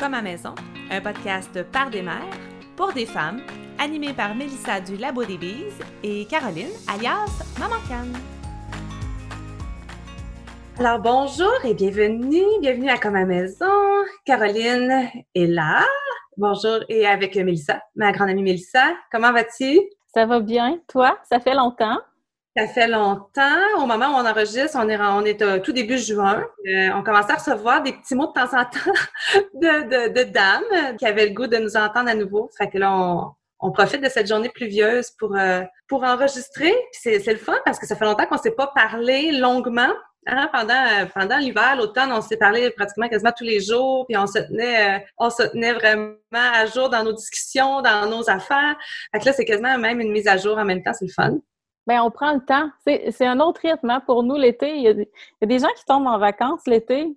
Comme à maison, un podcast par des mères, pour des femmes, animé par Mélissa du Labo des Bises et Caroline, alias Maman Canne. Alors bonjour et bienvenue, bienvenue à Comme à maison. Caroline est là. Bonjour et avec Mélissa, ma grande amie Mélissa. Comment vas-tu? Ça va bien. Toi, ça fait longtemps? Ça fait longtemps. Au moment où on enregistre, on est, on est au tout début juin. Euh, on commençait à recevoir des petits mots de temps en temps de, de, de, dames qui avaient le goût de nous entendre à nouveau. Fait que là, on, on profite de cette journée pluvieuse pour, euh, pour enregistrer. C'est le fun parce que ça fait longtemps qu'on ne s'est pas parlé longuement. Hein, pendant euh, pendant l'hiver, l'automne, on s'est parlé pratiquement quasiment tous les jours, puis on se tenait, euh, on se tenait vraiment à jour dans nos discussions, dans nos affaires. Fait que là, c'est quasiment même une mise à jour en même temps, c'est le fun. Bien, on prend le temps. C'est un autre rythme hein. pour nous l'été. Il, il, y a des gens qui tombent en vacances l'été.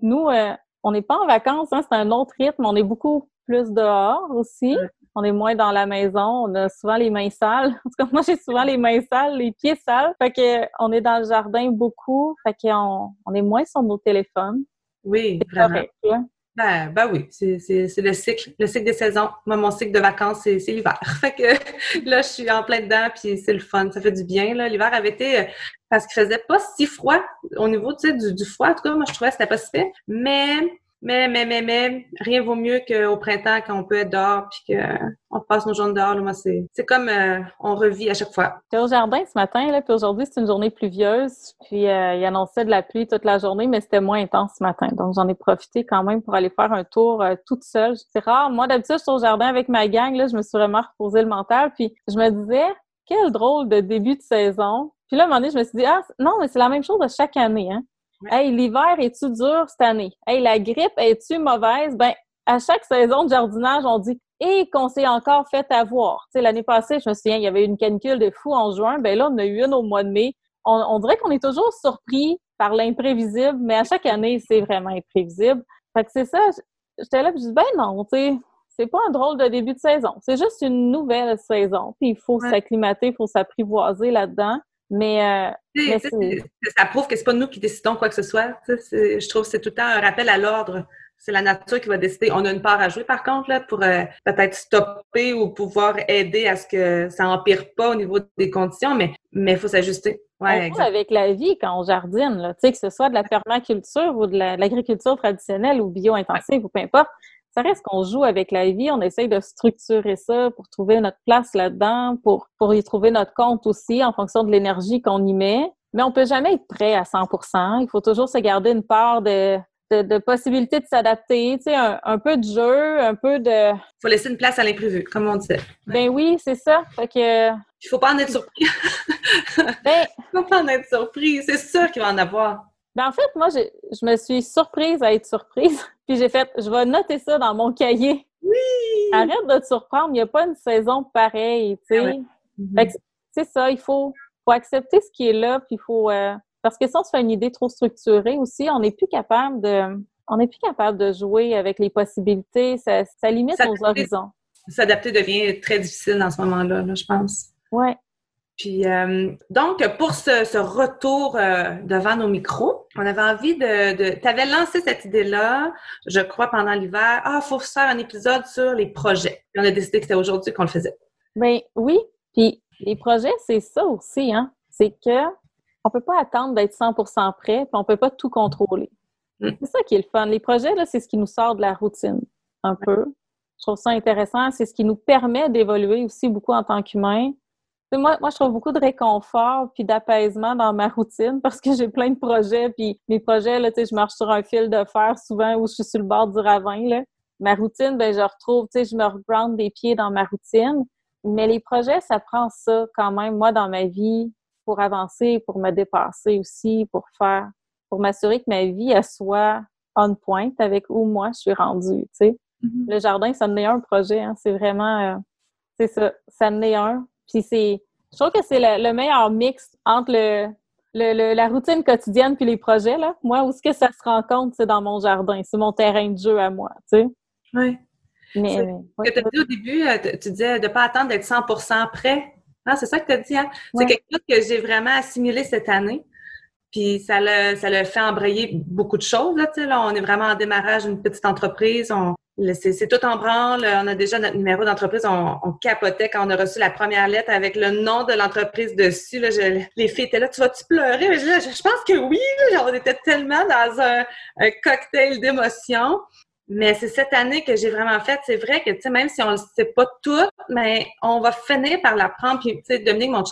Nous, euh, on n'est pas en vacances, hein, c'est un autre rythme. On est beaucoup plus dehors aussi on est moins dans la maison, on a souvent les mains sales. En tout cas, moi, j'ai souvent les mains sales, les pieds sales. Fait que on est dans le jardin beaucoup, fait qu'on on est moins sur nos téléphones. Oui, vraiment. Ben, ben oui, c'est le cycle, le cycle des saisons. Moi, mon cycle de vacances, c'est l'hiver. Fait que là, je suis en plein dedans, puis c'est le fun. Ça fait du bien. L'hiver avait été euh, parce qu'il faisait pas si froid au niveau tu sais, du, du froid. En tout cas, moi, je trouvais que c'était pas si fait. Mais mais, mais, mais, mais, rien vaut mieux qu'au printemps quand on peut être dehors puis qu'on passe nos journées dehors. Là, c'est, c'est comme euh, on revit à chaque fois. J'étais au jardin ce matin, là, puis aujourd'hui, c'est une journée pluvieuse. Puis euh, il annonçait de la pluie toute la journée, mais c'était moins intense ce matin. Donc, j'en ai profité quand même pour aller faire un tour euh, toute seule. C'est rare. Moi, d'habitude, je suis au jardin avec ma gang. Là, je me suis vraiment reposé le mental. Puis je me disais, quel drôle de début de saison. Puis là, à un moment donné, je me suis dit, ah, non, mais c'est la même chose à chaque année. Hein? Hey, l'hiver est-tu dur cette année? Hey, la grippe est-tu mauvaise? Ben, à chaque saison de jardinage, on dit et qu'on s'est encore fait avoir. Tu sais, l'année passée, je me souviens, il y avait une canicule de fou en juin. Ben là, on a eu une au mois de mai. On, dirait qu'on est toujours surpris par l'imprévisible, mais à chaque année, c'est vraiment imprévisible. Fait que c'est ça. J'étais là, je dis, ben non, tu sais, c'est pas un drôle de début de saison. C'est juste une nouvelle saison. Puis il faut s'acclimater, il faut s'apprivoiser là-dedans. Mais, euh, ça prouve que c'est pas nous qui décidons quoi que ce soit. Je trouve que c'est tout le temps un rappel à l'ordre. C'est la nature qui va décider. On a une part à jouer, par contre, là, pour euh, peut-être stopper ou pouvoir aider à ce que ça empire pas au niveau des conditions, mais il faut s'ajuster. Ouais, on avec la vie quand on jardine, là, que ce soit de la permaculture ou de l'agriculture traditionnelle ou bio-intensive ou peu importe ça reste qu'on joue avec la vie, on essaye de structurer ça pour trouver notre place là-dedans, pour, pour y trouver notre compte aussi en fonction de l'énergie qu'on y met. Mais on peut jamais être prêt à 100% Il faut toujours se garder une part de, de, de possibilité de s'adapter, tu sais, un, peu de jeu, un peu de... Il faut laisser une place à l'imprévu, comme on disait. Ben oui, c'est ça. Fait que... Il faut pas en être surpris. ben... Il faut pas en être surpris. C'est sûr qu'il va en avoir. Ben en fait, moi, je me suis surprise à être surprise. Puis j'ai fait, je vais noter ça dans mon cahier. Oui! Arrête de te surprendre, il n'y a pas une saison pareille, tu sais. Ah c'est ça, il faut, faut accepter ce qui est là, puis il faut... Euh, parce que si on se fait une idée trop structurée aussi, on n'est plus capable de... On n'est plus capable de jouer avec les possibilités, ça, ça limite nos horizons. S'adapter devient très difficile dans ce moment-là, là, je pense. Ouais. Puis, euh, donc, pour ce, retour euh, devant nos micros, on avait envie de... de tu avais lancé cette idée-là, je crois, pendant l'hiver. Ah, il faut faire un épisode sur les projets. Puis on a décidé que c'était aujourd'hui qu'on le faisait. Bien, oui. Puis, les projets, c'est ça aussi, hein. C'est que on peut pas attendre d'être 100% prêt, puis on peut pas tout contrôler. Mm. C'est ça qui est le fun. Les projets, là, c'est ce qui nous sort de la routine, un peu. Je trouve ça intéressant. C'est ce qui nous permet d'évoluer aussi beaucoup en tant qu'humain moi, moi, je trouve beaucoup de réconfort puis d'apaisement dans ma routine parce que j'ai plein de projets. Puis mes projets, là, je marche sur un fil de fer souvent où je suis sur le bord du ravin. Là. Ma routine, ben, je retrouve, tu sais, je me reground des pieds dans ma routine. Mais les projets, ça prend ça quand même, moi, dans ma vie, pour avancer, pour me dépasser aussi, pour faire, pour m'assurer que ma vie, elle soit on point avec où moi je suis rendue, tu sais. Mm-hmm. Le jardin, ça en est un projet, hein. c'est vraiment, euh, c'est ça, ça en est un. Puis c'est, je trouve que c'est le, meilleur mix entre le, le, la routine quotidienne puis les projets. Là. Moi, où est-ce que ça se rencontre, c'est dans mon jardin. C'est mon terrain de jeu à moi, tu sais. Oui. Mais, ce que tu as dit au début, euh, tu disais de ne pas attendre d'être 100 prêt. Ah, c'est ça que tu as dit, hein? C'est quelque chose que j'ai vraiment assimilé cette année. Puis ça l'a, ça l'a fait embrayer beaucoup de choses. Là, là, on est vraiment en démarrage d'une petite entreprise. On, c'est, tout en branle. On a déjà notre numéro d'entreprise. On, on, capotait quand on a reçu la première lettre avec le nom de l'entreprise dessus. Là, les filles étaient là, tu vas-tu pleurer? Je, je, pense que oui. Là, on était tellement dans un, cocktail d'émotions. Mais c'est cette année que j'ai vraiment fait. C'est vrai que, tu sais, même si on ne sait pas tout, mais on va finir par l'apprendre. Puis, tu sais, Dominique, mon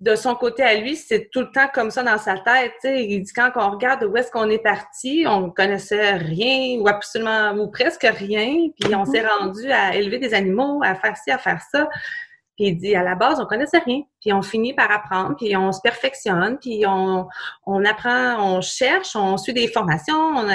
de son côté à lui, c'est tout le temps comme ça dans sa tête. sais, Il dit quand on regarde où est-ce qu'on est parti, on connaissait rien ou absolument ou presque rien, puis on s'est mm-hmm. rendu à élever des animaux, à faire ci, à faire ça. Puis il dit à la base, on connaissait rien, puis on finit par apprendre, puis on se perfectionne, puis on, on apprend, on cherche, on suit des formations.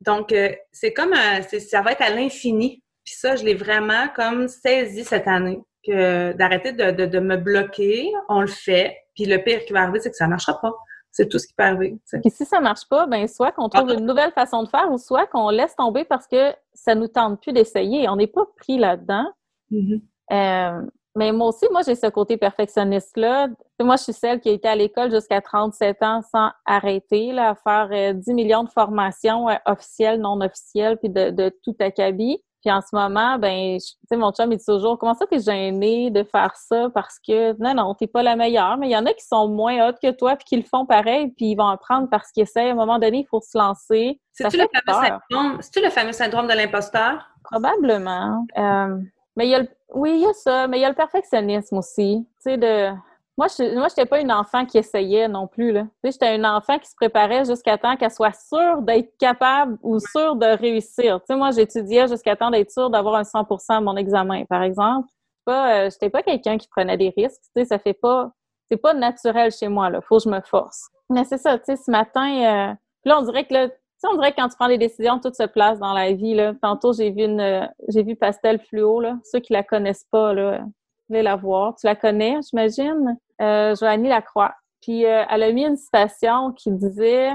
Donc euh, c'est comme un, ça va être à l'infini. Puis ça, je l'ai vraiment comme saisi cette année que d'arrêter de, de, me bloquer, on le fait. Puis le pire qui va arriver, c'est que ça ne marchera pas. C'est tout ce qui peut arriver. Et si ça ne marche pas, ben soit qu'on trouve ah. une nouvelle façon de faire ou soit qu'on laisse tomber parce que ça ne nous tente plus d'essayer. On n'est pas pris là-dedans. Mm-hmm. Euh, mais moi aussi, moi, j'ai ce côté perfectionniste-là. Moi, je suis celle qui a été à l'école jusqu'à 37 ans sans arrêter, là, à faire 10 euh, millions de formations euh, officielles, non officielles, puis de, de tout acabit. Puis en ce moment, ben, tu sais, mon chum, il dit toujours, comment ça t'es gêné de faire ça parce que, non, non, t'es pas la meilleure, mais il y en a qui sont moins hautes que toi puis qui le font pareil puis ils vont apprendre parce qu'ils essaient. À un moment donné, il faut se lancer. C'est-tu le, fameux syndrome, le fameux syndrome de l'imposteur? Probablement. Euh, mais il y a le, oui, il y a ça, mais il y a le perfectionnisme aussi. Tu sais, de, moi, je moi, j'étais pas une enfant qui essayait non plus. J'étais une enfant qui se préparait jusqu'à temps qu'elle soit sûre d'être capable ou sûre de réussir. Moi, j'étudiais jusqu'à temps d'être sûre d'avoir un 100% à mon examen, par exemple. Pas, euh, j'étais pas quelqu'un qui prenait des risques. Tu sais, ça fait pas, c'est pas naturel chez moi. Là, faut que je me force. Mais c'est ça. Tu sais, ce matin, euh, là, on dirait que là, on dirait que quand tu prends des décisions, tout se place dans la vie. Là. Tantôt, j'ai vu une, j'ai vu Pastel Fluo. Là. Ceux qui la connaissent pas, là, la voir. Tu la connais, j'imagine? Euh, Joanie Lacroix. Puis euh, elle a mis une citation qui disait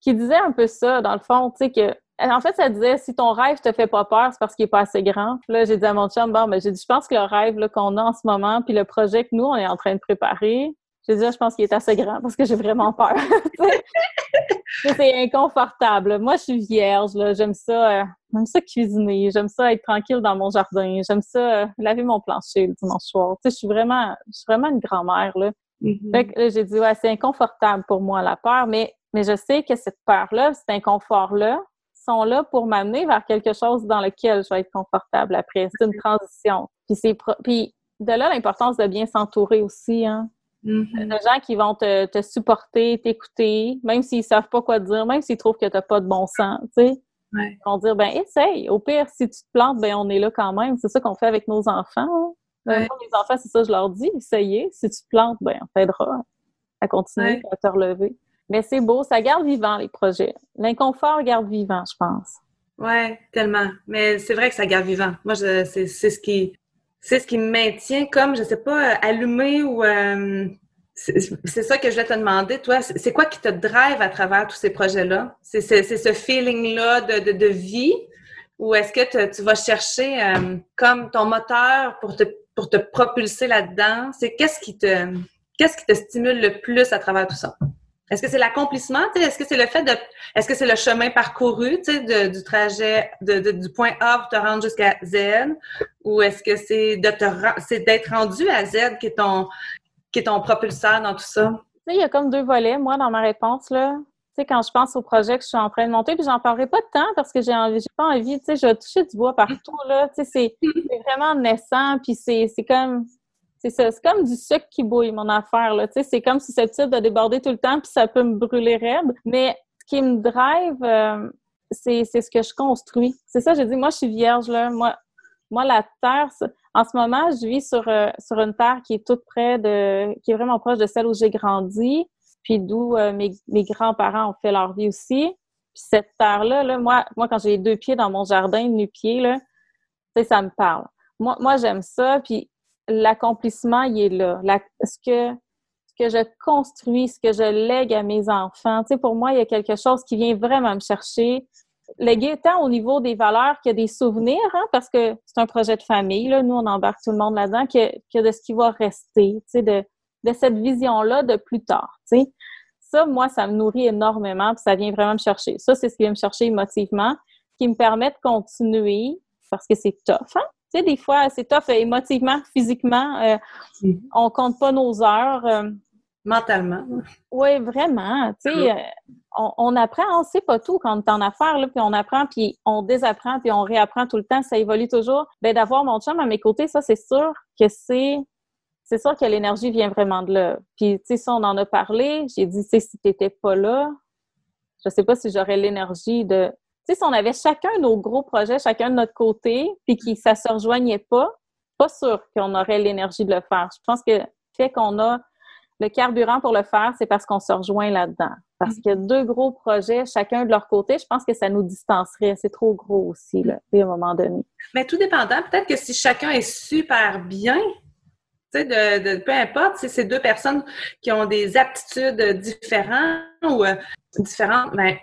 qui disait un peu ça, dans le fond, tu sais, que en fait, ça disait si ton rêve te fait pas peur, c'est parce qu'il est pas assez grand. là, j'ai dit à mon chum, bon, ben, j'ai dit, je pense que le rêve qu'on a en ce moment, puis le projet que nous, on est en train de préparer, j'ai dit, je pense qu'il est assez grand parce que j'ai vraiment peur. c'est inconfortable. Moi, je suis vierge, là. J'aime ça, euh, j'aime ça cuisiner. J'aime ça être tranquille dans mon jardin. J'aime ça euh, laver mon plancher le dimanche soir. Tu sais, je suis vraiment, je suis vraiment une grand-mère, là. Fait que j'ai dit, ouais, c'est inconfortable pour moi, la peur, mais, mais je sais que cette peur-là, cet inconfort-là, sont là pour m'amener vers quelque chose dans lequel je vais être confortable après. C'est une transition. Puis c'est puis de là l'importance de bien s'entourer aussi, hein. Mm-hmm. Des gens qui vont te, te supporter, t'écouter, même s'ils savent pas quoi dire, même s'ils trouvent que tu n'as pas de bon sens, tu sais. Ils vont dire, ben essaye. Au pire, si tu te plantes, ben on est là quand même. C'est ça qu'on fait avec nos enfants. Hein. les enfants, c'est ça, je leur dis, essayez. Si tu te plantes, ben on t'aidera à continuer, à te relever. Mais c'est beau, ça garde vivant les projets. L'inconfort garde vivant, je pense. Oui, tellement. Mais c'est vrai que ça garde vivant. Moi, c'est ce qui c'est ce qui me maintient comme, je sais pas, allumé ou... Euh, c'est ça que je vais te demander, toi. C'est quoi qui te drive à travers tous ces projets-là? C'est ce feeling-là de, de, vie? Ou est-ce que tu vas chercher euh, comme ton moteur pour te, pour te propulser là-dedans? C'est qu'est-ce qui te qu'est-ce qui te stimule le plus à travers tout ça? Est-ce que c'est l'accomplissement? Est-ce que c'est le fait de. Est-ce que c'est le chemin parcouru du trajet de, du point A pour te rendre jusqu'à Z? Ou est-ce que c'est de te c'est d'être rendu à Z qui est ton qui est ton propulseur dans tout ça? Il y a comme deux volets, moi, dans ma réponse. Là. sais, quand je pense au projet que je suis en train de monter, puis j'en parlerai pas de temps parce que j'ai envie, j'ai pas envie, tu sais, je vais toucher du bois partout, là. C'est vraiment naissant, puis c'est comme c'est ça, c'est comme du sucre qui bouille, mon affaire. Là. C'est comme susceptible de déborder tout le temps, puis ça peut me brûler raide. Mais ce qui me drive, euh, c'est, ce que je construis. C'est ça, j'ai dit, moi, je suis vierge. Là. Moi, moi la terre, en ce moment, je vis sur, euh, sur une terre qui est toute près de, qui est vraiment proche de celle où j'ai grandi, puis d'où euh, mes, mes grands-parents ont fait leur vie aussi. Puis cette terre-là, là, moi, moi, quand j'ai deux pieds dans mon jardin, nu-pieds, là, ça me parle. Moi, moi j'aime ça. Puis l'accomplissement, il est là. ce, que, que je construis, ce que je lègue à mes enfants, tu sais, pour moi, il y a quelque chose qui vient vraiment me chercher. Léguer tant au niveau des valeurs qu'il des souvenirs, hein, parce que c'est un projet de famille, là, nous, on embarque tout le monde là-dedans, que, que de ce qui va rester, tu sais, de, de cette vision-là de plus tard, tu sais. ça, moi, ça me nourrit énormément, puis ça vient vraiment me chercher. Ça, c'est ce qui vient me chercher émotivement, qui me permet de continuer, parce que c'est tough, hein? Tu sais, des fois, c'est tough émotivement, physiquement. Euh, mm-hmm. On compte pas nos heures. Euh. Mentalement. Oui, vraiment. Tu sais, euh, on, apprend, on sait pas tout quand on est en affaires, là, puis on apprend, puis on désapprend, puis on réapprend tout le temps, ça évolue toujours. Ben d'avoir mon chum à mes côtés, ça, c'est sûr que c'est c'est sûr que l'énergie vient vraiment de là. Puis, tu sais, si on en a parlé, j'ai dit, tu sais, si t'étais pas là, je sais pas si j'aurais l'énergie de... Sais, si on avait chacun nos gros projets, chacun de notre côté, puis que ça se rejoignait pas, pas sûr qu'on aurait l'énergie de le faire. Je pense que le fait qu'on a le carburant pour le faire, c'est parce qu'on se rejoint là-dedans. Parce mm. que deux gros projets, chacun de leur côté, je pense que ça nous distancerait. C'est trop gros aussi, là, à un moment donné. Mais tout dépendant, peut-être que si chacun est super bien, tu sais, de, peu importe, si c'est deux personnes qui ont des aptitudes différentes ou euh, différentes, ben,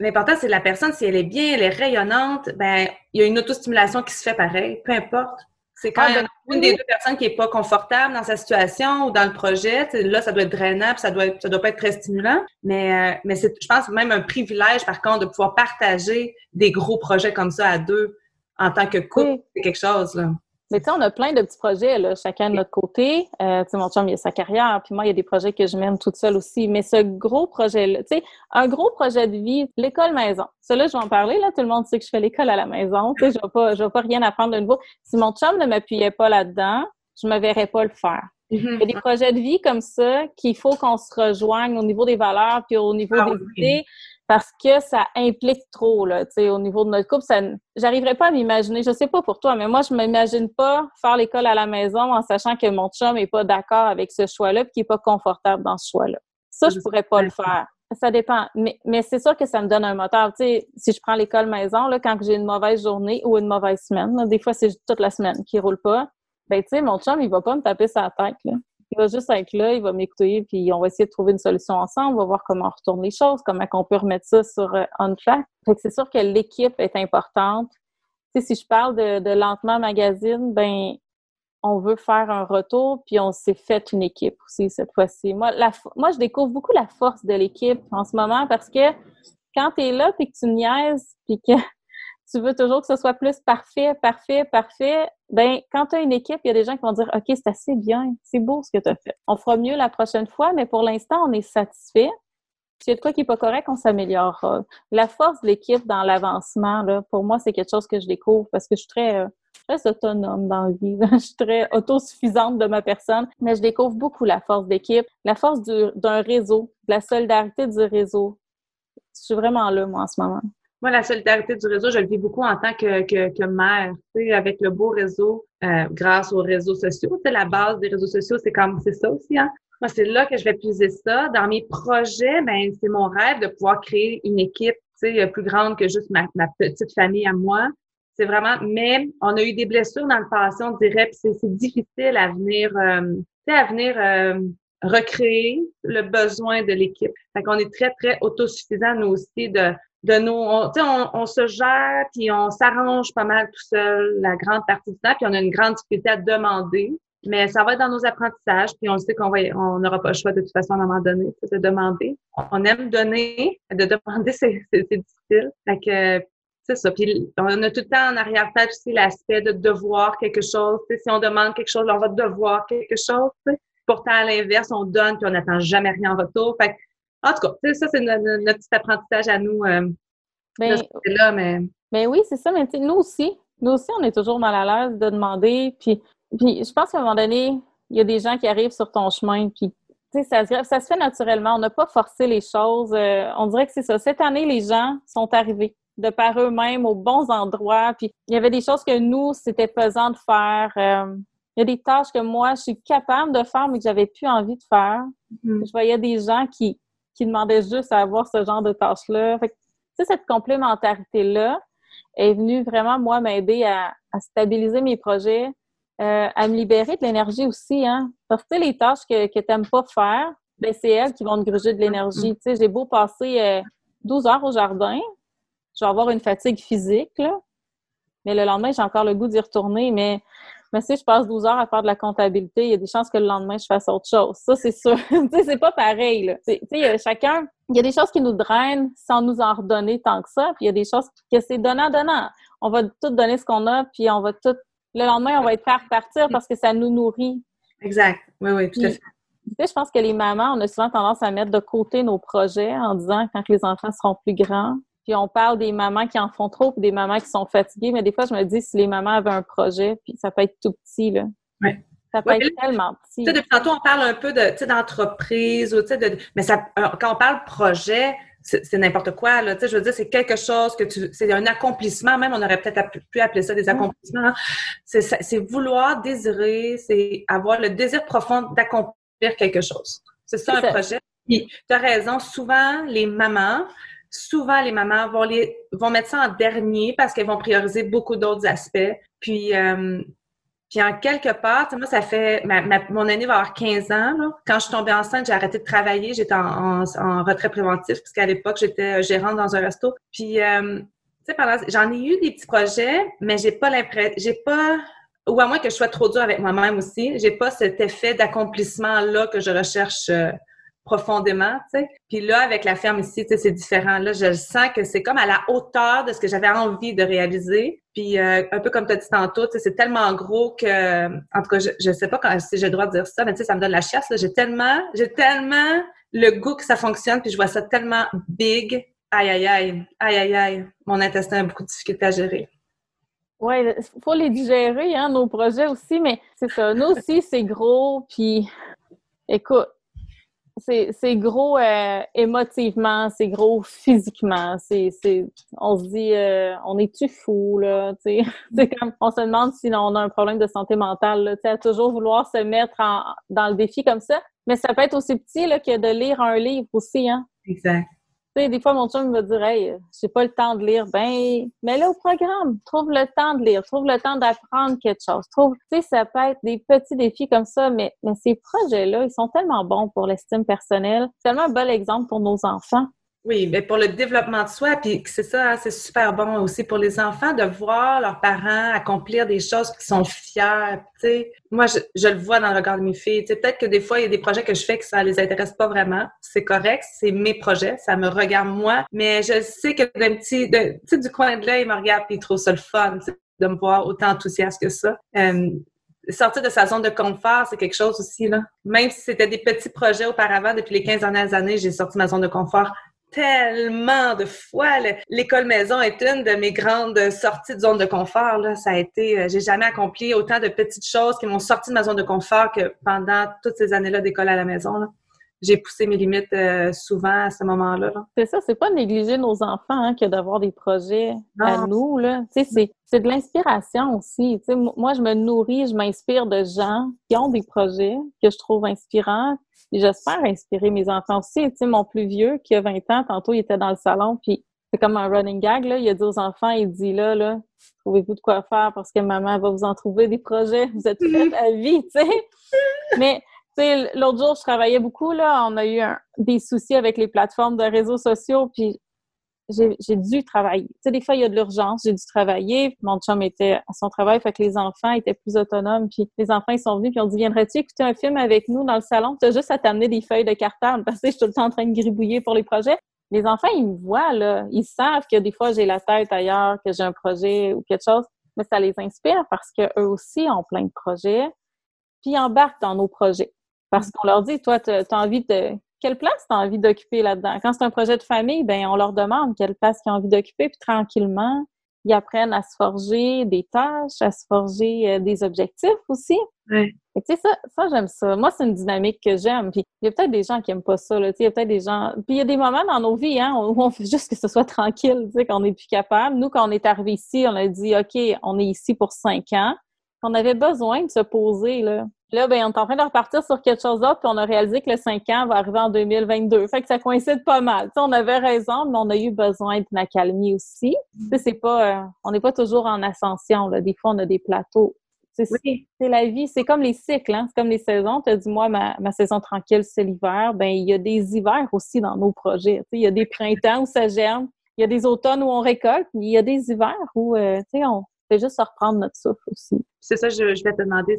l'important, c'est la personne, si elle est bien, elle est rayonnante, ben, il y a une autostimulation qui se fait pareil, peu importe. C'est quand ah, ben, une des deux personnes qui n'est pas confortable dans sa situation ou dans le projet, là, ça doit être drainant, ça doit ça doit pas être très stimulant. Mais, euh, mais c'est, je pense, même un privilège, par contre, de pouvoir partager des gros projets comme ça à deux en tant que couple. C'est quelque chose, là. Mais tu sais, on a plein de petits projets, là, chacun de notre côté. Euh, tu sais, mon chum, il a sa carrière, puis moi, il y a des projets que je mène toute seule aussi. Mais ce gros projet-là, tu sais, un gros projet de vie, l'école maison. Cela, je vais en parler, là. Tout le monde sait que je fais l'école à la maison. Tu sais, je vais pas, je vais pas rien apprendre de nouveau. Si mon chum ne m'appuyait pas là-dedans, je me verrais pas le faire. Mm-hmm. Il y a des projets de vie comme ça qu'il faut qu'on se rejoigne au niveau des valeurs puis au niveau ah des idées parce que ça implique trop, là, tu sais, au niveau de notre couple. Ça, j'arriverais pas à m'imaginer, je sais pas pour toi, mais moi, je m'imagine pas faire l'école à la maison en sachant que mon chum est pas d'accord avec ce choix-là puis qu'il est pas confortable dans ce choix-là. Ça, je pourrais pas le faire. Ça dépend. Mais, mais c'est sûr que ça me donne un moteur. Tu sais, si je prends l'école maison, là, quand j'ai une mauvaise journée ou une mauvaise semaine, des fois, c'est toute la semaine qui roule pas, ben, tu sais, mon chum, il va pas me taper sa tête, là. Il va juste être là, il va m'écouter, puis on va essayer de trouver une solution ensemble. On va voir comment on retourne les choses, comment on peut remettre ça sur euh, on track. c'est sûr que l'équipe est importante. Si je parle de, de Lentement Magazine, ben on veut faire un retour, puis on s'est fait une équipe aussi cette fois-ci. Moi, la, moi, je découvre beaucoup la force de l'équipe en ce moment parce que quand tu es là, puis que tu niaises, puis que tu veux toujours que ce soit plus parfait, parfait, parfait, ben quand tu as une équipe, il y a des gens qui vont dire OK, c'est assez bien, c'est beau ce que tu as fait. On fera mieux la prochaine fois, mais pour l'instant, on est satisfait. S'il y a de quoi qui n'est pas correct, on s'améliorera. La force de l'équipe dans l'avancement, pour moi, c'est quelque chose que je découvre parce que je suis très, euh, très autonome dans la vie. je suis très autosuffisante de ma personne, mais je découvre beaucoup la force d'équipe, la force d'un réseau, la solidarité du réseau. Je suis vraiment là, moi, en ce moment. Moi, la solidarité du réseau, je le vis beaucoup en tant que, que, que mère, avec le beau réseau, euh, grâce aux réseaux sociaux. Tu sais, la base des réseaux sociaux, c'est comme, c'est ça aussi, hein. Moi, c'est là que je vais puiser ça. Dans mes projets, ben, c'est mon rêve de pouvoir créer une équipe, plus grande que juste ma, ma petite famille à moi. C'est vraiment, mais on a eu des blessures dans le passé, on dirait, puis c'est difficile à venir, euh, à venir euh, recréer le besoin de l'équipe. Fait qu'on est très, très autosuffisant, nous aussi, de de nous, on, on, on se gère puis on s'arrange pas mal tout seul la grande partie du temps, puis on a une grande difficulté à demander. Mais ça va être dans nos apprentissages, puis on sait qu'on va, on n'aura pas le choix de toute façon à un moment donné de demander. On aime donner, de demander c'est, difficile. Fait que c'est ça. Puis on a tout le temps en arrière-tête aussi l'aspect de devoir quelque chose. si on demande quelque chose, on va devoir quelque chose. Pourtant, à l'inverse, on donne puis on n'attend jamais rien en retour. Fait en tout cas, ça, c'est notre, petit apprentissage à nous. Euh, ben, là, mais... oui, c'est ça. Mais nous aussi, nous aussi, on est toujours mal à l'aise de demander. Puis, puis je pense qu'à un moment donné, il y a des gens qui arrivent sur ton chemin, puis ça, ça se fait naturellement. On n'a pas forcé les choses. Euh, on dirait que c'est ça. Cette année, les gens sont arrivés de par eux-mêmes aux bons endroits. Puis il y avait des choses que nous, c'était pesant de faire. Euh, il y a des tâches que moi, je suis capable de faire, mais que j'avais plus envie de faire. Mm-hmm. Je voyais des gens qui, qui demandait juste à avoir ce genre de tâches-là. Fait cette complémentarité-là est venue vraiment, moi, m'aider à, stabiliser mes projets, euh, à me libérer de l'énergie aussi, hein. Parce que les tâches que, que tu n'aimes pas faire, ben, c'est elles qui vont te gruger de l'énergie. Tu sais, j'ai beau passer 12 euh, heures au jardin, je vais avoir une fatigue physique, là, mais le lendemain, j'ai encore le goût d'y retourner. Mais mais si je passe 12 heures à faire de la comptabilité, il y a des chances que le lendemain, je fasse autre chose. Ça, c'est sûr. tu sais, c'est pas pareil, là. Tu sais, chacun, il y a des choses qui nous drainent sans nous en redonner tant que ça, puis il y a des choses que c'est donnant-donnant. On va tout donner ce qu'on a, puis on va tout... Le lendemain, on va être prêt à repartir parce que ça nous nourrit. Exact. Oui, oui, tout à fait. Tu sais, je pense que les mamans, on a souvent tendance à mettre de côté nos projets en disant quand les enfants seront plus grands, puis on parle des mamans qui en font trop, puis des mamans qui sont fatiguées. Mais des fois, je me dis, si les mamans avaient un projet, puis ça peut être tout petit, là. Ouais. Ça peut être tellement petit. Tu sais, depuis tantôt, on parle un peu de, d'entreprise, ou, de, mais ça, quand on parle projet, c'est n'importe quoi, là. Tu sais, je veux dire, c'est quelque chose que tu, c'est un accomplissement, même on aurait peut-être pu appeler ça des accomplissements. C'est vouloir, désirer, c'est avoir le désir profond d'accomplir quelque chose. C'est ça un projet. Puis, tu as raison, souvent, les mamans, souvent les mamans vont, les, vont mettre ça en dernier parce qu'elles vont prioriser beaucoup d'autres aspects. Puis, euh, puis en quelque part, moi, ça fait... mon année va avoir 15 ans. Quand je suis tombée enceinte, j'ai arrêté de travailler. J'étais en, en, retrait préventif puisqu'à l'époque, j'étais gérante dans un resto. Puis, euh, tu sais, j'en ai eu des petits projets, mais j'ai pas l'impression... J'ai pas... Ou à moins que je sois trop dure avec moi-même aussi, j'ai pas cet effet d'accomplissement-là que je recherche... Euh, profondément, tu sais. Puis là, avec la ferme ici, tu sais, c'est différent. Là, je sens que c'est comme à la hauteur de ce que j'avais envie de réaliser. Puis euh, un peu comme tu as dit tantôt, tu sais, c'est tellement gros que, en tout cas, je, je sais pas si j'ai le droit de dire ça, mais tu sais, ça me donne la chasse. J'ai tellement, j'ai tellement le goût que ça fonctionne, puis je vois ça tellement big. Aïe, aïe, aïe, aïe, aïe, aïe. Mon intestin a beaucoup de difficultés à gérer. Oui, il faut les digérer, hein, nos projets aussi, mais c'est ça. Nous aussi, c'est gros, puis écoute, c'est gros euh, émotivement, c'est gros physiquement. C'est, on se dit, euh, on est-tu fou, là? C'est comme, on se demande si on a un problème de santé mentale, là, à toujours vouloir se mettre dans le défi comme ça. Mais ça peut être aussi petit là, que de lire un livre aussi, hein? Exact des fois, mon chum me dire Hey, j'ai pas le temps de lire. Ben, mais là, au programme, trouve le temps de lire, trouve le temps d'apprendre quelque chose. Trouve, tu sais, ça peut être des petits défis comme ça, mais, mais ces projets-là, ils sont tellement bons pour l'estime personnelle. Tellement un bel exemple pour nos enfants. Oui, mais pour le développement de soi, puis c'est ça, hein, c'est super bon aussi pour les enfants de voir leurs parents accomplir des choses qui sont fiers. Tu sais, moi, je, le vois dans le regard de mes filles. Peut-être que des fois, il y a des projets que je fais que ça les intéresse pas vraiment. C'est correct, c'est mes projets, ça me regarde moi. Mais je sais que d'un petit, sais, du coin de l'œil, il me regarde puis il trouve ça le fun de me voir autant enthousiaste que ça. Euh, sortir de sa zone de confort, c'est quelque chose aussi, là. Même si c'était des petits projets auparavant, depuis les 15 dernières années, j'ai sorti ma zone de confort tellement de fois. L'école maison est une de mes grandes sorties de zone de confort. Là. Ça a été, euh, j'ai jamais accompli autant de petites choses qui m'ont sorti de ma zone de confort que pendant toutes ces années-là d'école à la maison. Là j'ai poussé mes limites euh, souvent à ce moment-là. C'est ça, c'est pas négliger nos enfants hein, que d'avoir des projets à nous. Là. C'est, c'est de l'inspiration aussi. moi, je me nourris, je m'inspire de gens qui ont des projets que je trouve inspirants. Et j'espère inspirer mes enfants aussi. mon plus vieux, qui a 20 ans, tantôt, il était dans le salon, puis c'est comme un running gag. Là. Il a dit aux enfants, il dit là, là, trouvez-vous de quoi faire parce que maman va vous en trouver des projets. Vous êtes prête à vie, tu sais. Mais l'autre jour, je travaillais beaucoup, là. On a eu des soucis avec les plateformes de réseaux sociaux, puis j'ai dû travailler. Des fois, il y a de l'urgence, j'ai dû travailler. Mon chum était à son travail, fait que les enfants étaient plus autonomes. Puis les enfants, ils sont venus, puis ont dit Viendrais-tu écouter un film avec nous dans le salon? Tu as juste à t'amener des feuilles de cartable parce que je suis tout le temps en train de gribouiller pour les projets. Les enfants, ils me voient, là. Ils savent que des fois, j'ai la tête ailleurs, que j'ai un projet ou quelque chose. Mais ça les inspire parce qu'eux aussi ont plein de projets, puis ils embarquent dans nos projets. Parce qu'on leur dit, toi, tu as envie de. Quelle place tu as envie d'occuper là-dedans? Quand c'est un projet de famille, ben on leur demande quelle place ils ont envie d'occuper, puis tranquillement, ils apprennent à se forger des tâches, à se forger euh, des objectifs aussi. Ouais. Tu sais, ça, ça j'aime ça. Moi, c'est une dynamique que j'aime. Puis il y a peut-être des gens qui aiment pas ça. Là. Il y a peut-être des gens. Puis il y a des moments dans nos vies hein, où on fait juste que ce soit tranquille, tu sais, qu'on n'est plus capable. Nous, quand on est arrivé ici, on a dit OK, on est ici pour cinq ans. On avait besoin de se poser, là. Là, ben, on est en train de repartir sur quelque chose d'autre, puis on a réalisé que le 5 ans va arriver en 2022. Fait que ça coïncide pas mal. on avait raison, mais on a eu besoin d'une accalmie aussi. c'est pas, euh, on n'est pas toujours en ascension. Là. Des fois, on a des plateaux. C'est la vie, c'est comme les cycles, hein? c'est comme les saisons. Tu as dit, moi, ma, ma saison tranquille, c'est l'hiver. Ben, il y a des hivers aussi dans nos projets. Il y a des printemps où ça germe, il y a des automnes où on récolte, il y a des hivers où euh, on, C'est juste reprendre notre souffle aussi. C'est ça, je, je vais te demander,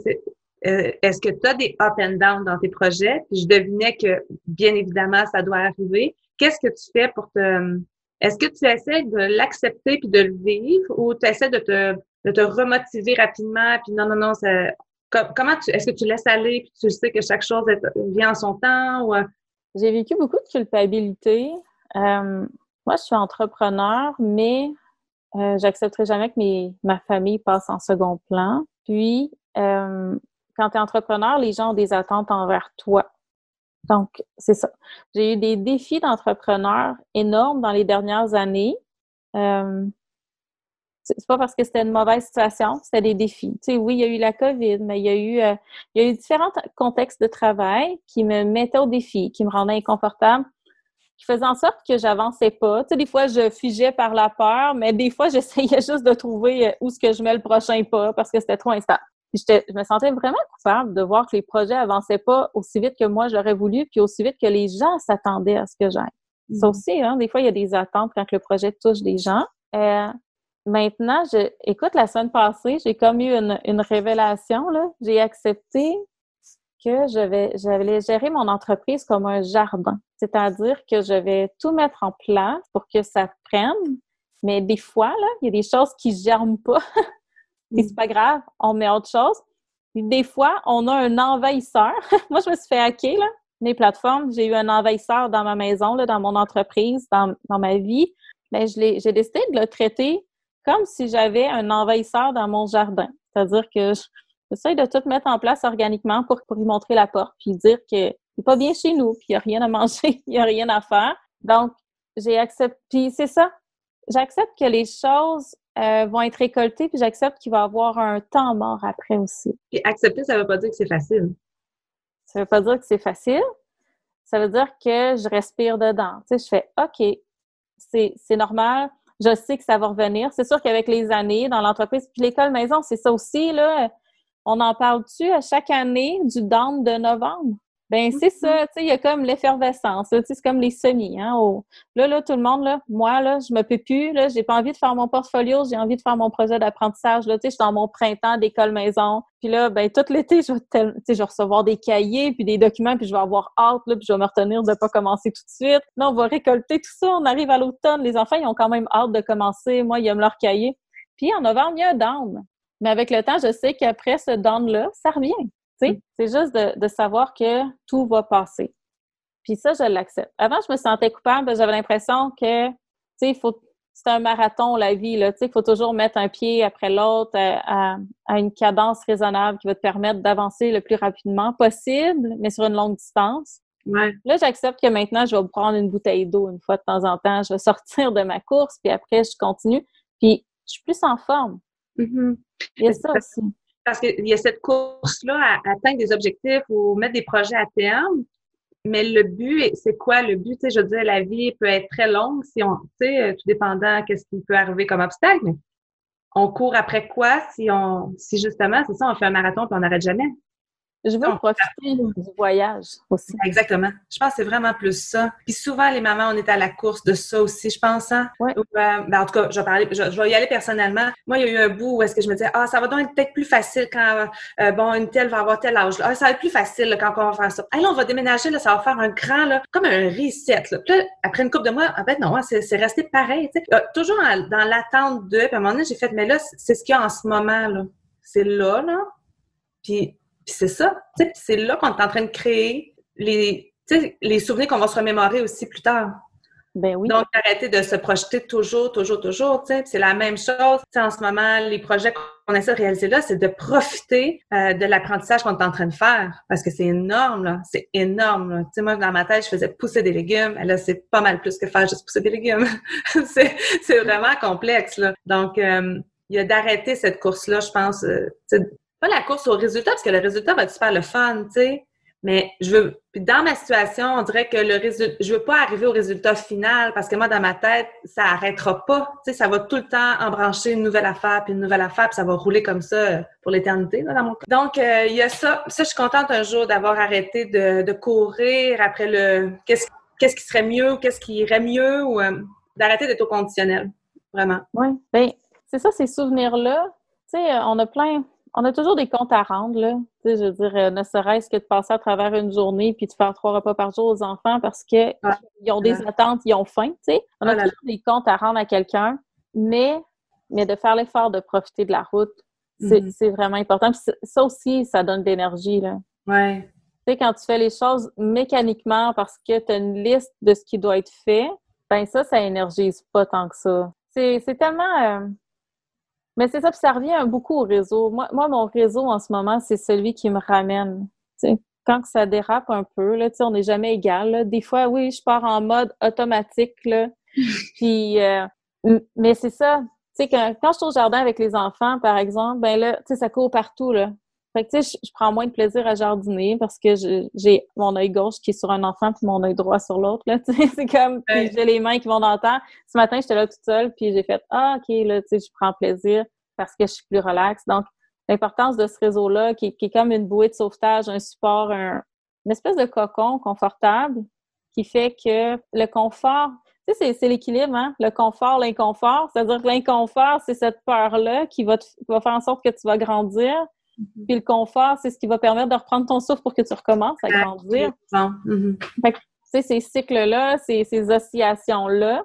euh, est-ce que tu as des up and down dans tes projets? Puis je devinais que, bien évidemment, ça doit arriver. Qu'est-ce que tu fais pour te... Est-ce que tu essaies de l'accepter puis de le vivre ou tu essaies de te, de te remotiver rapidement puis non, non, non, ça, comment tu, est-ce que tu laisses aller puis tu sais que chaque chose vient en son temps ou... Euh? J'ai vécu beaucoup de culpabilité. Euh, moi, je suis entrepreneur, mais euh, j'accepterai jamais que mes, ma famille passe en second plan. Puis, euh, quand tu es entrepreneur, les gens ont des attentes envers toi. Donc, c'est ça. J'ai eu des défis d'entrepreneur énormes dans les dernières années. Euh, c'est pas parce que c'était une mauvaise situation, c'était des défis. Tu sais, oui, il y a eu la COVID, mais il y a eu, euh, il y a eu différents contextes de travail qui me mettaient au défi, qui me rendaient inconfortable, qui faisaient en sorte que j'avançais pas. Tu sais, des fois, je figeais par la peur, mais des fois, j'essayais juste de trouver euh, où ce que je mets le prochain pas parce que c'était trop instable. Puis je me sentais vraiment coupable de voir que les projets avançaient pas aussi vite que moi j'aurais voulu, puis aussi vite que les gens s'attendaient à ce que j'aille. Ça mm. aussi, hein, des fois, il y a des attentes quand le projet touche des gens. Euh, maintenant, je, écoute, la semaine passée, j'ai comme eu une, une révélation. J'ai accepté que je vais, j'allais gérer mon entreprise comme un jardin. C'est-à-dire que je vais tout mettre en place pour que ça prenne. Mais des fois, là, il y a des choses qui germent pas. C'est pas grave, on met autre chose. des fois, on a un envahisseur. Moi, je me suis fait hacker, là, mes plateformes. J'ai eu un envahisseur dans ma maison, là, dans mon entreprise, dans, dans ma vie. Mais ben, j'ai décidé de le traiter comme si j'avais un envahisseur dans mon jardin. C'est-à-dire que j'essaie de tout mettre en place organiquement pour, pour lui montrer la porte, puis dire que c'est pas bien chez nous, puis il n'y a rien à manger, il n'y a rien à faire. Donc, j'ai accepté. Puis c'est ça. J'accepte que les choses euh, vont être récoltées, puis j'accepte qu'il va y avoir un temps mort après aussi. Et accepter, ça ne veut pas dire que c'est facile. Ça ne veut pas dire que c'est facile. Ça veut dire que je respire dedans. Tu sais, je fais OK, c'est normal je sais que ça va revenir. C'est sûr qu'avec les années dans l'entreprise, puis l'école maison, c'est ça aussi, là. On en parle-tu à chaque année du down de novembre? Ben c'est ça, tu sais, il y a comme l'effervescence, c'est comme les semis, hein. Là, là, tout le monde, là, moi, là, je me peux plus, là, j'ai pas envie de faire mon portfolio, j'ai envie de faire mon projet d'apprentissage, là, tu sais, je suis dans mon printemps d'école maison, puis là, ben tout l'été, je vais, je vais recevoir des cahiers, puis des documents, puis je vais avoir hâte, là, puis je vais me retenir de pas commencer tout de suite. Là, on va récolter tout ça, on arrive à l'automne, les enfants, ils ont quand même hâte de commencer, moi, ils aiment leur cahier. Puis en novembre, il y a un down. Mais avec le temps, je sais qu'après ce down-là, ça revient. Mm. C'est juste de, savoir que tout va passer. Puis ça, je l'accepte. Avant, je me sentais coupable, j'avais l'impression que, tu sais, faut c'est un marathon, la vie, là. Tu sais, il faut toujours mettre un pied après l'autre à, une cadence raisonnable qui va te permettre d'avancer le plus rapidement possible, mais sur une longue distance. Là, j'accepte que maintenant, je vais prendre une bouteille d'eau une fois de temps en temps. Je vais sortir de ma course, puis après, je continue. Puis, je suis plus en forme. Mm-hmm. Il y a ça aussi parce qu'il y a cette course-là à, atteindre des objectifs ou mettre des projets à terme. Mais le but, c'est quoi le but? je veux dire, la vie peut être très longue si on, tu sais, tout dépendant qu'est-ce qui peut arriver comme obstacle, mais on court après quoi si on, si justement, c'est ça, on fait un marathon et on n'arrête jamais? Je veux profiter du voyage aussi. Exactement. Je pense que c'est vraiment plus ça. Puis souvent, les mamans, on est à la course de ça aussi, je pense. Hein? Ouais. Euh, ben, en tout cas, je vais, parler, je, vais y aller personnellement. Moi, il y a eu un bout où est-ce que je me disais, ah, ça va donc être peut-être plus facile quand, euh, bon, une telle va avoir tel âge. Ah, ça va être plus facile quand on va faire ça. Ah, là, on va déménager, là, ça va faire un grand, là, comme un reset. Là. Puis là, après une couple de mois, en fait, non, hein, c'est resté pareil. Euh, toujours dans, l'attente de. Puis à un moment donné, j'ai fait, mais là, c'est ce qu'il y a en ce moment. là. C'est là, là. Puis c'est ça, c'est là qu'on est en train de créer les, les souvenirs qu'on va se remémorer aussi plus tard. Ben oui. Donc, arrêter de se projeter toujours, toujours, toujours. C'est la même chose. en ce moment, les projets qu'on essaie de réaliser là, c'est de profiter euh, de l'apprentissage qu'on est en train de faire. Parce que c'est énorme, là. C'est énorme. Tu sais, moi, dans ma tête, je faisais pousser des légumes. Et là, c'est pas mal plus que faire juste pousser des légumes. c'est vraiment complexe, là. Donc, euh, il y a d'arrêter cette course-là, je pense. Euh, pas la course au résultat, parce que le résultat va être super le fun, tu sais. Mais je veux, dans ma situation, on dirait que le résultat, je veux pas arriver au résultat final parce que moi, dans ma tête, ça arrêtera pas. Tu sais, ça va tout le temps embrancher une nouvelle affaire, puis une nouvelle affaire, puis ça va rouler comme ça pour l'éternité, dans mon cas. Donc, euh, il y a ça. Ça, je suis contente un jour d'avoir arrêté de, courir après le qu'est-ce qui serait mieux, qu'est-ce qui irait mieux, ou euh, d'arrêter d'être au conditionnel. Vraiment. Oui. Bien, c'est ça, ces souvenirs-là sais, on a plein, on a toujours des comptes à rendre, là. Tu sais, je veux dire, euh, ne serait-ce que de passer à travers une journée puis de faire trois repas par jour aux enfants parce qu'ils ont des attentes, ils ont faim, tu sais. On a toujours des comptes à rendre à quelqu'un, mais, mais de faire l'effort de profiter de la route, c'est mm-hmm. vraiment important. ça aussi, ça donne de l'énergie, là. Ouais. Tu sais, quand tu fais les choses mécaniquement parce que tu as une liste de ce qui doit être fait, ben ça, ça énergise pas tant que ça. C'est tellement... Euh, mais c'est ça, puis ça revient beaucoup au réseau. Moi, moi mon réseau en ce moment, c'est celui qui me ramène. quand ça dérape un peu, là, on n'est jamais égal. Des fois, oui, je pars en mode automatique. Là, puis, euh, mais c'est ça. Quand, quand je suis au jardin avec les enfants, par exemple, ben là, ça court partout. Là. Fait que, tu sais, je, prends moins de plaisir à jardiner parce que j'ai mon œil gauche qui est sur un enfant puis mon œil droit sur l'autre, là, tu sais. C'est comme, puis j'ai les mains qui vont dans le temps. Ce matin, j'étais là toute seule puis j'ai fait, ah, OK, là, tu sais, je prends plaisir parce que je suis plus relaxe. Donc, l'importance de ce réseau-là qui, est comme une bouée de sauvetage, un support, un, une espèce de cocon confortable qui fait que le confort, tu sais, c'est l'équilibre, hein? Le confort, l'inconfort. C'est-à-dire que l'inconfort, c'est cette peur-là qui va faire en sorte que tu vas grandir Mm-hmm. Puis le confort, c'est ce qui va permettre de reprendre ton souffle pour que tu recommences à grandir. Mm-hmm. Fait que, ces cycles-là, ces, ces oscillations-là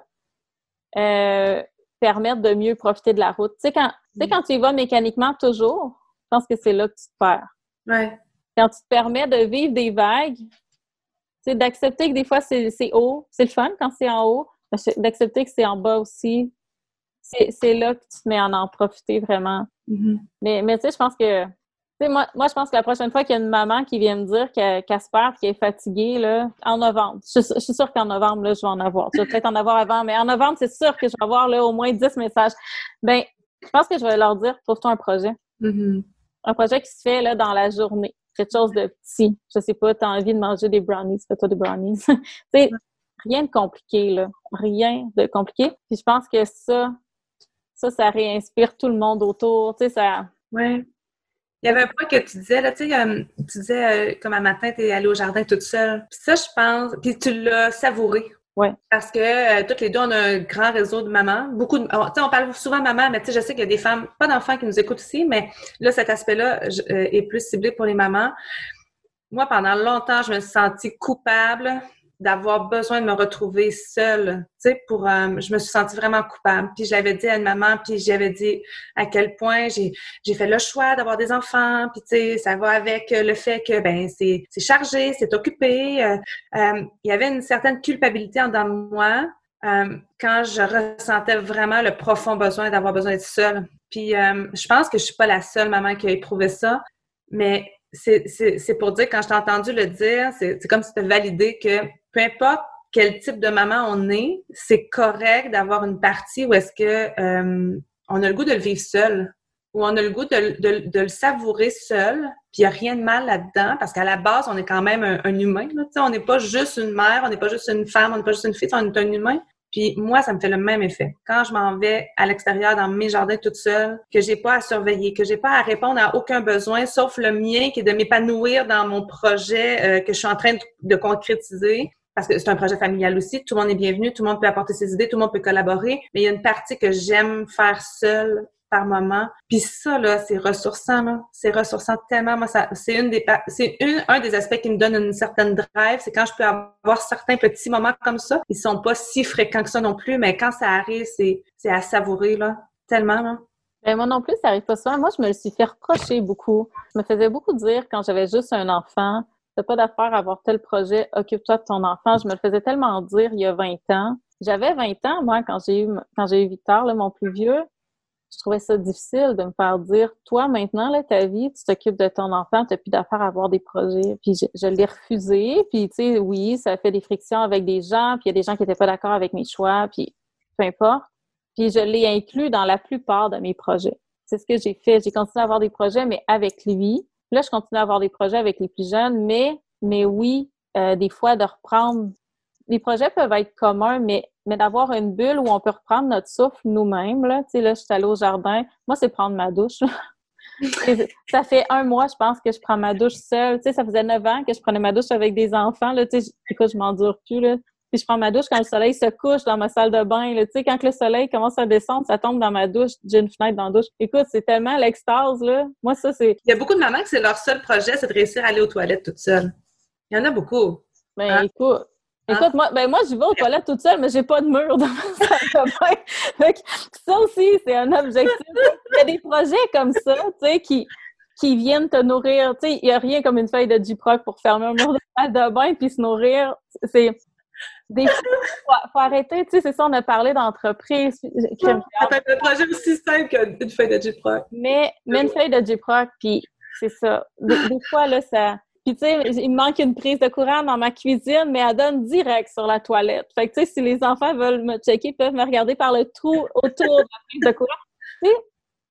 euh, permettent de mieux profiter de la route. Tu sais, quand, mm. quand tu y vas mécaniquement toujours, je pense que c'est là que tu te perds. Ouais. Quand tu te permets de vivre des vagues, d'accepter que des fois c'est haut, c'est le fun quand c'est en haut, d'accepter que c'est en bas aussi, c'est là que tu te mets à en profiter vraiment. Mm-hmm. Mais, mais tu sais, je pense que moi, moi, je pense que la prochaine fois qu'il y a une maman qui vient me dire qu'elle se perd, qu'elle est fatiguée, là, en novembre, je, suis sûre qu'en novembre, là, je vais en avoir. Je vais peut-être en avoir avant, mais en novembre, c'est sûr que je vais avoir là, au moins 10 messages. Ben, je pense que je vais leur dire, trouve-toi un projet. Mm-hmm. Un projet qui se fait là, dans la journée. Quelque chose de petit. Je sais pas, tu as envie de manger des brownies, fais-toi des brownies. tu rien de compliqué, là. Rien de compliqué. Puis je pense que ça, ça, ça réinspire tout le monde autour. Tu sais, ça. Ouais. Il y avait un point que tu disais, là, tu sais, euh, tu disais, euh, comme un matin, tu es allée au jardin toute seule. Puis ça, je pense, puis tu l'as savouré. Oui. Parce que euh, toutes les deux, on a un grand réseau de mamans. Beaucoup de. Tu sais, on parle souvent maman, mais tu sais, je sais qu'il y a des femmes, pas d'enfants qui nous écoutent aussi, mais là, cet aspect-là est plus ciblé pour les mamans. Moi, pendant longtemps, je me suis sentie coupable d'avoir besoin de me retrouver seule, tu sais, pour, euh, je me suis sentie vraiment coupable. Puis j'avais dit à une maman, puis j'avais dit à quel point j'ai, fait le choix d'avoir des enfants, puis tu sais, ça va avec le fait que, ben, c'est, chargé, c'est occupé. Euh, euh, il y avait une certaine culpabilité en dans moi quand je ressentais vraiment le profond besoin d'avoir besoin d'être seule. Puis je pense que je suis pas la seule maman qui a éprouvé ça, mais c'est pour dire, quand je t'ai entendu le dire, c'est comme si tu validé que peu importe quel type de maman on est, c'est correct d'avoir une partie où est-ce que euh, on a le goût de le vivre seul, où on a le goût de, le savourer seul, puis il n'y a rien de mal là-dedans, parce qu'à la base, on est quand même un, humain. Là, on n'est pas juste une mère, on n'est pas juste une femme, on n'est pas juste une fille, on est un humain. Puis moi, ça me fait le même effet. Quand je m'en vais à l'extérieur dans mes jardins toute seule, que j'ai pas à surveiller, que j'ai pas à répondre à aucun besoin sauf le mien qui est de m'épanouir dans mon projet euh, que je suis en train de concrétiser, parce que c'est un projet familial aussi, tout le monde est bienvenu, tout le monde peut apporter ses idées, tout le monde peut collaborer, mais il y a une partie que j'aime faire seule par moment. Puis ça, là, c'est ressourçant, là. C'est ressourçant tellement. Moi, c'est une des, c'est une, un des aspects qui me donne une certaine drive. C'est quand je peux avoir certains petits moments comme ça. Ils sont pas si fréquents que ça non plus, mais quand ça arrive, c'est, c'est à savourer, là. Tellement, là. Ben, moi non plus, ça arrive pas souvent. Moi, je me le suis fait reprocher beaucoup. Je me faisais beaucoup dire quand j'avais juste un enfant, t'as pas d'affaire à avoir tel projet, occupe-toi de ton enfant. Je me le faisais tellement dire il y a 20 ans. J'avais 20 ans, moi, quand j'ai eu, quand j'ai eu Victor, là, mon plus vieux. Je trouvais ça difficile de me faire dire, toi, maintenant, là, ta vie, tu t'occupes de ton enfant, t'as plus d'affaires à avoir des projets. Puis je, l'ai refusé. Puis, tu sais, oui, ça fait des frictions avec des gens. Puis il y a des gens qui étaient pas d'accord avec mes choix. Puis peu importe. Puis je l'ai inclus dans la plupart de mes projets. C'est ce que j'ai fait. J'ai continué à avoir des projets, mais avec lui. Là, je continue à avoir des projets avec les plus jeunes, mais, mais oui, euh, des fois, de reprendre. Les projets peuvent être communs, mais, mais d'avoir une bulle où on peut reprendre notre souffle nous-mêmes. Là, tu sais, là, je suis allée au jardin. Moi, c'est prendre ma douche. ça fait un mois, je pense, que je prends ma douche seule. Tu sais, ça faisait neuf ans que je prenais ma douche avec des enfants. Là, tu sais, écoute, je m'endure plus. Là. puis je prends ma douche quand le soleil se couche dans ma salle de bain. Tu sais, quand le soleil commence à descendre, ça tombe dans ma douche. J'ai une fenêtre dans la douche. Écoute, c'est tellement l'extase, là. Moi, ça, c'est... Il y a beaucoup de mamans que c'est leur seul projet, c'est de réussir à aller aux toilettes toute seule. Il y en a beaucoup. Ben, hein? écoute... Hein? Écoute, moi, ben moi, je vais aux toilettes toute seule, mais j'ai pas de mur dans ma salle de bain. ça aussi, c'est un objectif. Il y a des projets comme ça, tu sais, qui, qui viennent te nourrir. Tu sais, il n'y a rien comme une feuille de J-Proc pour fermer un mur de salle de bain puis se nourrir. C'est des faut, faut arrêter, tu sais, c'est ça, on a parlé d'entreprise. C'est un projet aussi simple qu'une feuille de J-Proc. Mais, mais une feuille de J-Proc, puis c'est ça. Des, fois, là, ça... Puis, tu sais, il me manque une prise de courant dans ma cuisine, mais elle donne direct sur la toilette. Fait que, tu sais, si les enfants veulent me checker, ils peuvent me regarder par le trou autour de la prise de courant. Tu sais,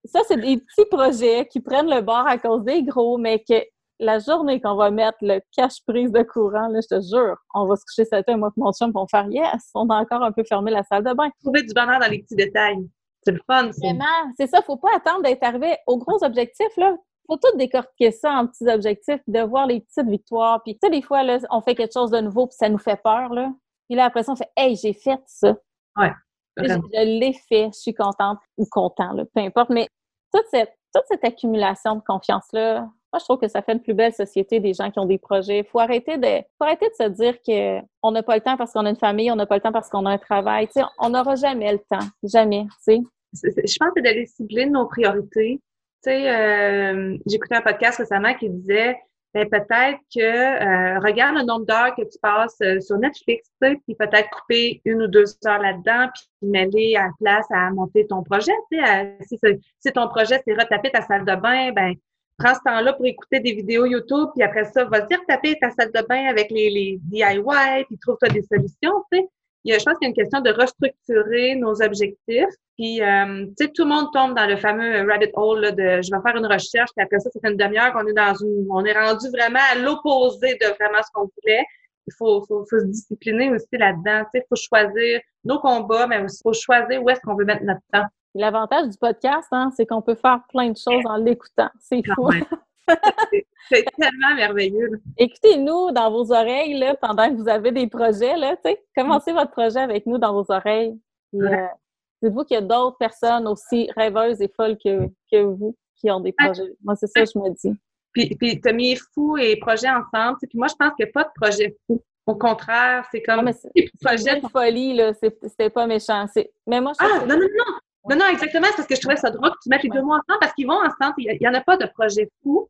ça, c'est des petits projets qui prennent le bord à cause des gros, mais que la journée qu'on va mettre le cache-prise de courant, là, je te jure, on va se coucher cette nuit, moi et mon chum, pour faire yes, on a encore un peu fermé la salle de bain. Trouver du bonheur dans les petits détails. C'est le fun, ça. Vraiment, c'est ça. Faut pas attendre d'être arrivé aux gros objectifs, là. Faut tout décortiquer ça en petits objectifs, de voir les petites victoires. Puis, tu sais, des fois, là, on fait quelque chose de nouveau, puis ça nous fait peur, là. Puis là, après ça, on fait « Hey, j'ai fait ça! » Ouais. Je, je l'ai fait, je suis contente ou content, là, peu importe. Mais toute cette, toute cette accumulation de confiance-là, moi, je trouve que ça fait une plus belle société des gens qui ont des projets. Il faut arrêter de, faut arrêter de se dire qu'on n'a pas le temps parce qu'on a une famille, on n'a pas le temps parce qu'on a un travail. sais, on n'aura jamais le temps. Jamais. sais. Je pense que d'aller cibler nos priorités. Tu sais, euh, j'écoutais un podcast récemment qui disait ben, peut-être que euh, regarde le nombre d'heures que tu passes euh, sur Netflix, puis peut-être couper une ou deux heures là-dedans, puis mêler à la place à monter ton projet. Si, si ton projet, c'est retaper ta salle de bain, ben prends ce temps-là pour écouter des vidéos YouTube, puis après ça, vas-y retaper ta salle de bain avec les, les DIY, puis trouve-toi des solutions. sais il y a, je pense qu'il y a une question de restructurer nos objectifs. Puis, euh, tu sais, tout le monde tombe dans le fameux rabbit hole là, de je vais faire une recherche, puis après ça, ça fait une demi-heure qu'on est dans une. On est rendu vraiment à l'opposé de vraiment ce qu'on voulait. Il faut, faut, faut se discipliner aussi là-dedans. Tu sais, il faut choisir nos combats, mais aussi il faut choisir où est-ce qu'on veut mettre notre temps. L'avantage du podcast, hein, c'est qu'on peut faire plein de choses en l'écoutant. C'est fou. c'est tellement merveilleux. Écoutez-nous dans vos oreilles là, pendant que vous avez des projets. Là, commencez votre projet avec nous dans vos oreilles. Euh, dites-vous qu'il y a d'autres personnes aussi rêveuses et folles que, que vous qui ont des projets. Moi, c'est ça que je me dis. Puis, puis tu as mis fou et projet ensemble. Puis moi, je pense qu'il n'y a pas de projet fou. Au contraire, c'est comme. c'est projet de folie, là. C'était pas méchant. Mais moi, je ah, non, non, non. Non, non, exactement. C'est parce que je trouvais ça drôle que tu mettes les deux mots ensemble parce qu'ils vont ensemble. Il n'y en a pas de projet fou.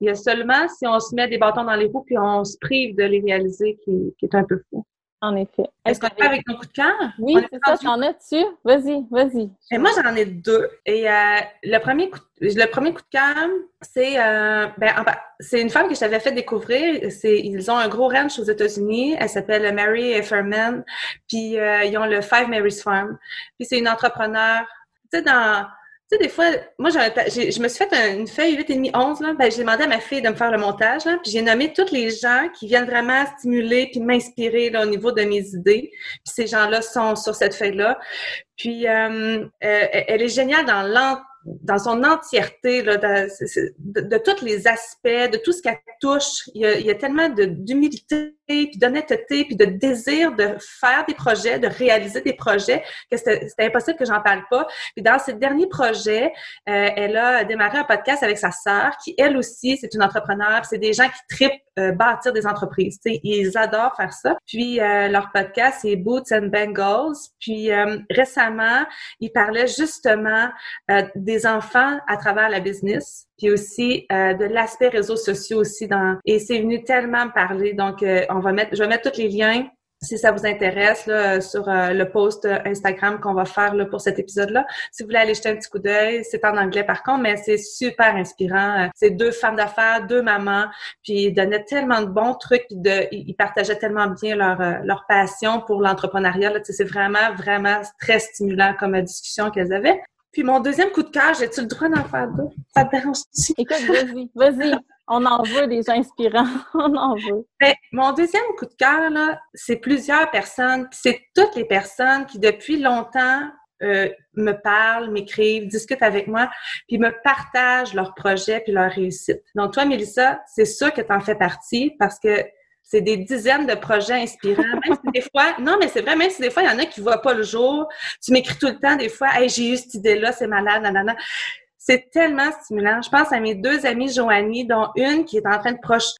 Il y a seulement si on se met des bâtons dans les roues puis on se prive de les réaliser qui, est un peu fou. En effet. Est-ce qu'on fait avec ton coup de cœur? Oui, c'est ça, j'en ai dessus. Vas-y, vas-y. Et moi, j'en ai deux. Et euh, le, premier coup, le premier coup de cœur, c'est euh, ben, c'est une femme que je t'avais fait découvrir. Ils ont un gros ranch aux États-Unis. Elle s'appelle Mary Furman. Puis euh, ils ont le Five Mary's Farm. Puis c'est une entrepreneur. Tu sais, dans sais, des fois, moi, je me suis fait une feuille 8,5, 11, là, ben, j'ai demandé à ma fille de me faire le montage, là, puis j'ai nommé tous les gens qui viennent vraiment stimuler puis m'inspirer au niveau de mes idées. Puis ces gens-là sont sur cette feuille-là. Puis, euh, euh, elle est géniale dans l'entrée dans son entièreté, là, de, tous les aspects, de tout ce qu'elle touche. Il y a, tellement d'humilité, puis d'honnêteté, puis de désir de faire des projets, de réaliser des projets, que c'était impossible que j'en parle pas. Puis dans ces derniers projets, euh, elle a démarré un podcast avec sa sœur, qui elle aussi, c'est une entrepreneur. C'est des gens qui tripent euh, bâtir des entreprises. Ils adorent faire ça. Puis euh, leur podcast, c'est Boots and Bengals. Puis récemment, ils parlaient justement enfants à travers la business, puis aussi euh, de l'aspect réseaux sociaux aussi dans et c'est venu tellement me parler. Donc euh, on va mettre je vais mettre tous les liens si ça vous intéresse là, sur euh, le post Instagram qu'on va faire là, pour cet épisode-là. Si vous voulez aller jeter un petit coup d'œil, c'est en anglais par contre, mais c'est super inspirant. C'est deux femmes d'affaires, deux mamans, puis ils donnaient tellement de bons trucs, de, ils partageaient tellement bien leur, leur passion pour l'entrepreneuriat. C'est vraiment, vraiment très stimulant comme discussion qu'elles avaient. Puis mon deuxième coup de cœur, j'ai-tu le droit d'en faire deux? Ça te dérange-tu? Écoute, vas-y, vas-y. On en veut des gens inspirants. On en veut. Ben, mon deuxième coup de cœur, là, c'est plusieurs personnes. C'est toutes les personnes qui, depuis longtemps, euh, me parlent, m'écrivent, discutent avec moi, puis me partagent leurs projets puis leurs réussites. Donc, toi, Mélissa, c'est sûr que tu en fais partie parce que c'est des dizaines de projets inspirants. Même si des fois, non, mais c'est vrai, même si des fois, il y en a qui ne voient pas le jour, tu m'écris tout le temps, des fois, hey, j'ai eu cette idée-là, c'est malade, nanana. C'est tellement stimulant. Je pense à mes deux amies Joanie, dont une qui est en train de,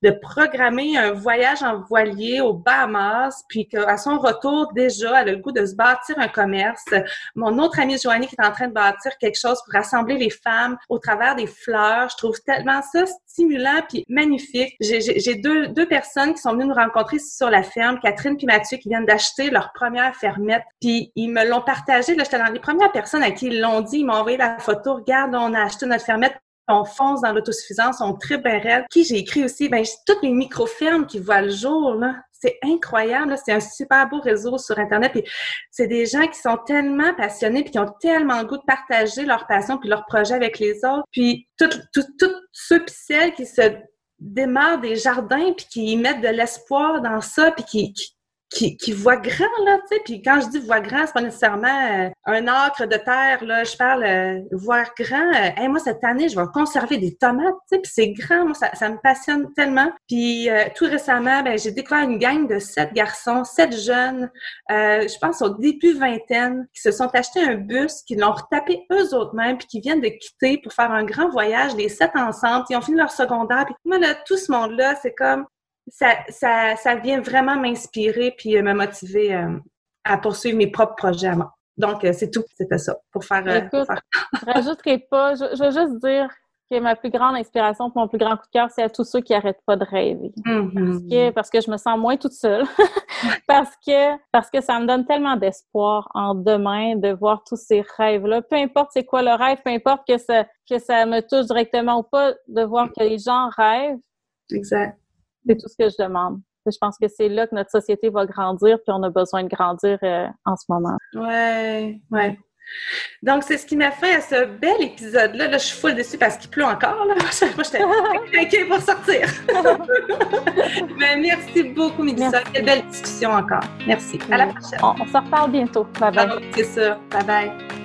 de programmer un voyage en voilier aux Bahamas, puis qu'à son retour, déjà, elle a le goût de se bâtir un commerce. Mon autre amie Joanie qui est en train de bâtir quelque chose pour rassembler les femmes au travers des fleurs. Je trouve tellement ça stimulant puis magnifique. J'ai deux, deux personnes qui sont venues nous rencontrer sur la ferme, Catherine puis Mathieu, qui viennent d'acheter leur première fermette. Puis ils me l'ont partagé. Là, j'étais dans les premières personnes à qui ils l'ont dit. Ils m'ont envoyé la photo. Regarde, on a acheté notre fermette on fonce dans l'autosuffisance, on tripe un Qui j'ai écrit aussi, ben, toutes les micro-fermes qui voient le jour, là. C'est incroyable, c'est un super beau réseau sur Internet. Et c'est des gens qui sont tellement passionnés puis qui ont tellement le goût de partager leur passion puis leur projet avec les autres. Puis tous ceux puis celles qui se démarrent des jardins puis qui mettent de l'espoir dans ça puis qui, qui, qui voit grand, là, tu sais. Puis quand je dis voir grand, c'est pas nécessairement euh, un acre de terre, là. Je parle euh, voir grand. Euh, moi, cette année, je vais conserver des tomates, tu sais. Puis c'est grand, moi, ça, ça, me passionne tellement. Puis tout récemment, ben, j'ai découvert une gang de sept garçons, sept jeunes, je pense au début vingtaine, qui se sont achetés un bus, qui l'ont retapé eux autres mêmes, puis qui viennent de quitter pour faire un grand voyage, les sept ensemble. Ils ont fini leur secondaire. Puis moi, là, tout ce monde-là, c'est comme ça, ça, ça vient vraiment m'inspirer puis euh, me motiver euh, à poursuivre mes propres projets à moi. Donc, euh, c'est tout, c'était ça, pour faire... Écoute, je rajouterai pas, je, je, veux juste dire que ma plus grande inspiration, mon plus grand coup de cœur, c'est à tous ceux qui n'arrêtent pas de rêver. Mm-hmm. parce, que, parce que je me sens moins toute seule. parce, que, parce que ça me donne tellement d'espoir en demain de voir tous ces rêves-là. Peu importe c'est quoi le rêve, peu importe que ça, que ça me touche directement ou pas, de voir que les gens rêvent. Exact. C'est tout ce que je demande. Je pense que c'est là que notre société va grandir, puis on a besoin de grandir euh, en ce moment. Ouais, ouais. Donc, c'est ce qui m'a fait à ce bel épisode-là. Là, je suis full dessus parce qu'il pleut encore. Là. Moi, j'étais inquiète pour sortir. Mais merci beaucoup, Mélissa. Quelle belle discussion encore. Merci. À la prochaine. On, se reparle bientôt. Bye bye. Ah, c'est ça. Bye bye.